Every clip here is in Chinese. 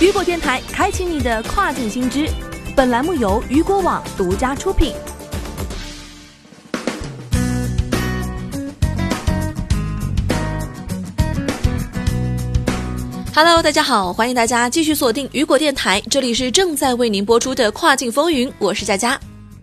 雨果电台开启你的跨境新知，本栏目由雨果网独家出品。Hello，大家好，欢迎大家继续锁定雨果电台，这里是正在为您播出的跨境风云，我是佳佳。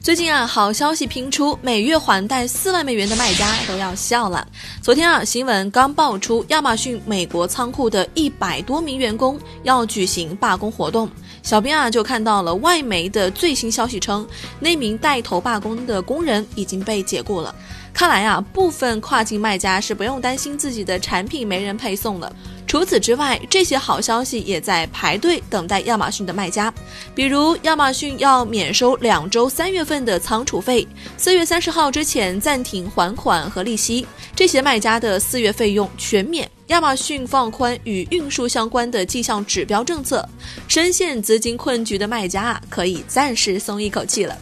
最近啊，好消息频出，每月还贷四万美元的卖家都要笑了。昨天啊，新闻刚爆出，亚马逊美国仓库的一百多名员工要举行罢工活动。小编啊，就看到了外媒的最新消息称，那名带头罢工的工人已经被解雇了。看来啊，部分跨境卖家是不用担心自己的产品没人配送了。除此之外，这些好消息也在排队等待亚马逊的卖家。比如，亚马逊要免收两周三月份的仓储费，四月三十号之前暂停还款和利息。这些卖家的四月费用全免。亚马逊放宽与运输相关的绩效指标政策，深陷资金困局的卖家可以暂时松一口气了。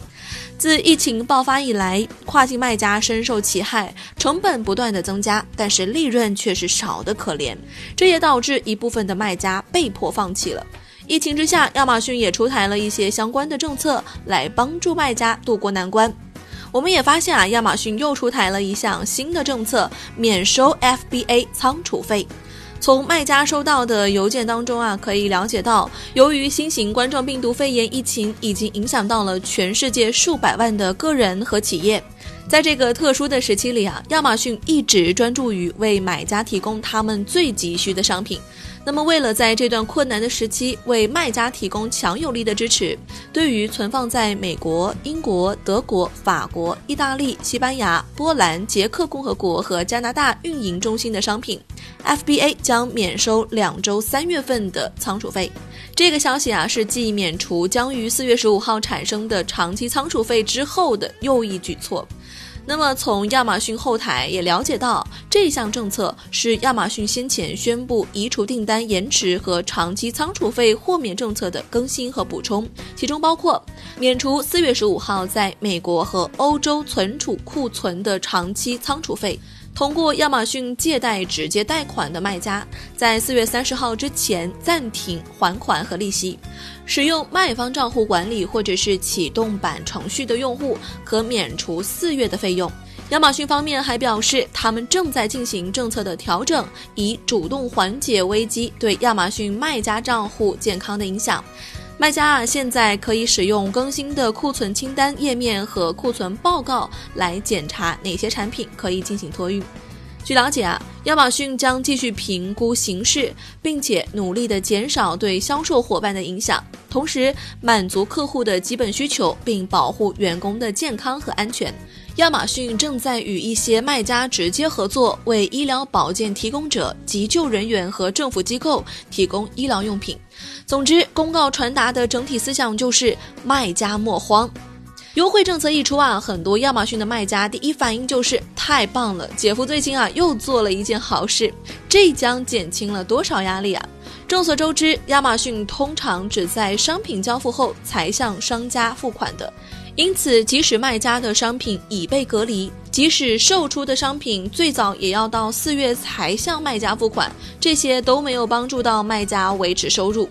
自疫情爆发以来，跨境卖家深受其害，成本不断的增加，但是利润却是少得可怜。这也导致一部分的卖家被迫放弃了。疫情之下，亚马逊也出台了一些相关的政策来帮助卖家渡过难关。我们也发现啊，亚马逊又出台了一项新的政策，免收 FBA 仓储费。从卖家收到的邮件当中啊，可以了解到，由于新型冠状病毒肺炎疫情已经影响到了全世界数百万的个人和企业，在这个特殊的时期里啊，亚马逊一直专注于为买家提供他们最急需的商品。那么，为了在这段困难的时期为卖家提供强有力的支持，对于存放在美国、英国、德国、法国、意大利、西班牙、波兰、捷克共和国和加拿大运营中心的商品，FBA 将免收两周三月份的仓储费。这个消息啊，是继免除将于四月十五号产生的长期仓储费之后的又一举措。那么，从亚马逊后台也了解到，这项政策是亚马逊先前宣布移除订单延迟和长期仓储费豁免政策的更新和补充，其中包括免除四月十五号在美国和欧洲存储库存的长期仓储费。通过亚马逊借贷直接贷款的卖家，在四月三十号之前暂停还款和利息。使用卖方账户管理或者是启动版程序的用户，可免除四月的费用。亚马逊方面还表示，他们正在进行政策的调整，以主动缓解危机对亚马逊卖家账户健康的影响。卖家啊，现在可以使用更新的库存清单页面和库存报告来检查哪些产品可以进行托运。据了解啊，亚马逊将继续评估形势，并且努力的减少对销售伙伴的影响，同时满足客户的基本需求，并保护员工的健康和安全。亚马逊正在与一些卖家直接合作，为医疗保健提供者、急救人员和政府机构提供医疗用品。总之，公告传达的整体思想就是卖家莫慌。优惠政策一出啊，很多亚马逊的卖家第一反应就是太棒了，姐夫最近啊又做了一件好事，这将减轻了多少压力啊！众所周知，亚马逊通常只在商品交付后才向商家付款的。因此，即使卖家的商品已被隔离，即使售出的商品最早也要到四月才向卖家付款，这些都没有帮助到卖家维持收入。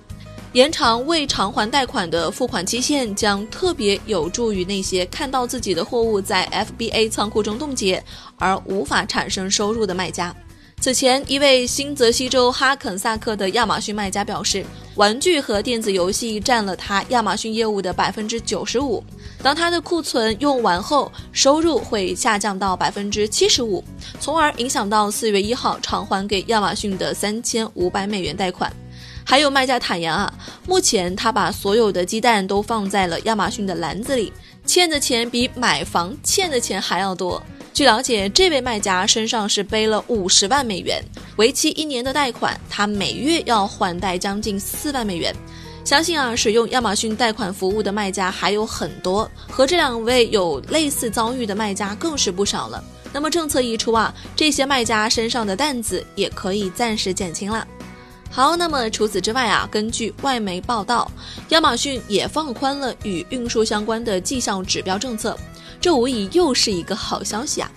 延长未偿还贷款的付款期限，将特别有助于那些看到自己的货物在 FBA 仓库中冻结而无法产生收入的卖家。此前，一位新泽西州哈肯萨克的亚马逊卖家表示，玩具和电子游戏占了他亚马逊业务的百分之九十五。当他的库存用完后，收入会下降到百分之七十五，从而影响到四月一号偿还给亚马逊的三千五百美元贷款。还有卖家坦言啊，目前他把所有的鸡蛋都放在了亚马逊的篮子里，欠的钱比买房欠的钱还要多。据了解，这位卖家身上是背了五十万美元，为期一年的贷款，他每月要还贷将近四万美元。相信啊，使用亚马逊贷款服务的卖家还有很多，和这两位有类似遭遇的卖家更是不少了。那么政策一出啊，这些卖家身上的担子也可以暂时减轻了。好，那么除此之外啊，根据外媒报道，亚马逊也放宽了与运输相关的绩效指标政策。这无疑又是一个好消息啊！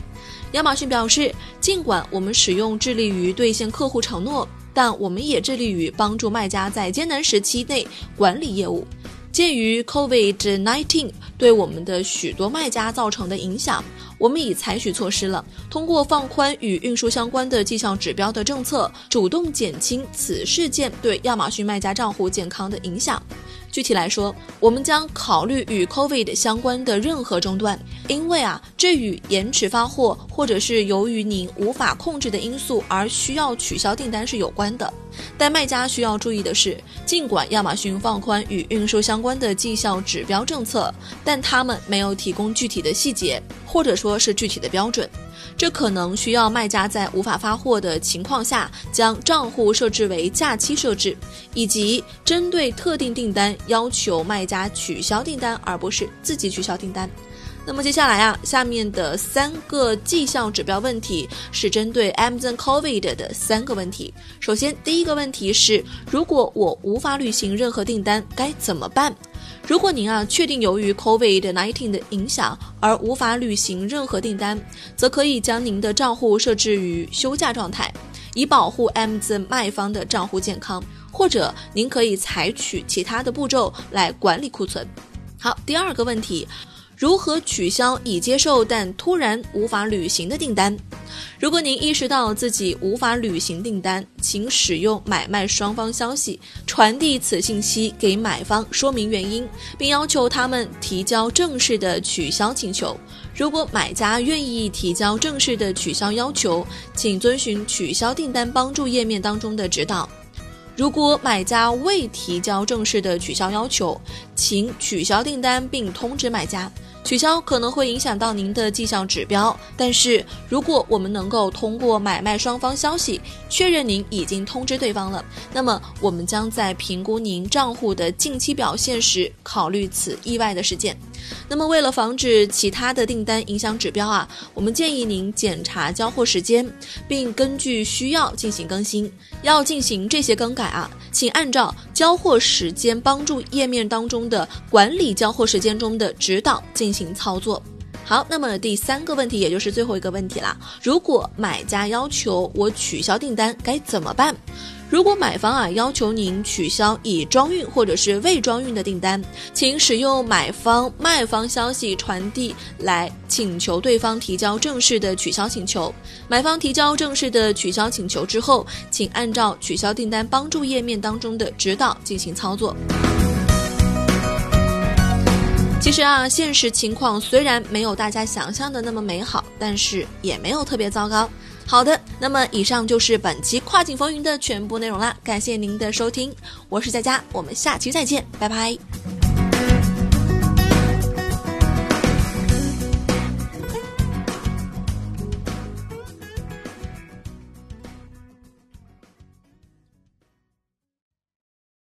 亚马逊表示，尽管我们使用致力于兑现客户承诺，但我们也致力于帮助卖家在艰难时期内管理业务。鉴于 COVID-19 对我们的许多卖家造成的影响，我们已采取措施了，通过放宽与运输相关的绩效指标的政策，主动减轻此事件对亚马逊卖家账户健康的影响。具体来说，我们将考虑与 COVID 相关的任何中断，因为啊，这与延迟发货或者是由于您无法控制的因素而需要取消订单是有关的。但卖家需要注意的是，尽管亚马逊放宽与运输相关的绩效指标政策，但他们没有提供具体的细节，或者说是具体的标准。这可能需要卖家在无法发货的情况下，将账户设置为假期设置，以及针对特定订单要求卖家取消订单，而不是自己取消订单。那么接下来啊，下面的三个绩效指标问题是针对 Amazon COVID 的三个问题。首先，第一个问题是，如果我无法履行任何订单，该怎么办？如果您啊确定由于 COVID-19 的影响而无法履行任何订单，则可以将您的账户设置于休假状态，以保护 M 字卖方的账户健康。或者您可以采取其他的步骤来管理库存。好，第二个问题。如何取消已接受但突然无法履行的订单？如果您意识到自己无法履行订单，请使用买卖双方消息传递此信息给买方，说明原因，并要求他们提交正式的取消请求。如果买家愿意提交正式的取消要求，请遵循取消订单帮助页面当中的指导。如果买家未提交正式的取消要求，请取消订单并通知买家。取消可能会影响到您的绩效指标，但是如果我们能够通过买卖双方消息确认您已经通知对方了，那么我们将在评估您账户的近期表现时考虑此意外的事件。那么为了防止其他的订单影响指标啊，我们建议您检查交货时间，并根据需要进行更新。要进行这些更改啊，请按照交货时间帮助页面当中的管理交货时间中的指导进行操作。好，那么第三个问题，也就是最后一个问题啦。如果买家要求我取消订单，该怎么办？如果买方啊要求您取消已装运或者是未装运的订单，请使用买方卖方消息传递来请求对方提交正式的取消请求。买方提交正式的取消请求之后，请按照取消订单帮助页面当中的指导进行操作。其实啊，现实情况虽然没有大家想象的那么美好，但是也没有特别糟糕。好的，那么以上就是本期跨境风云的全部内容啦，感谢您的收听，我是佳佳，我们下期再见，拜拜。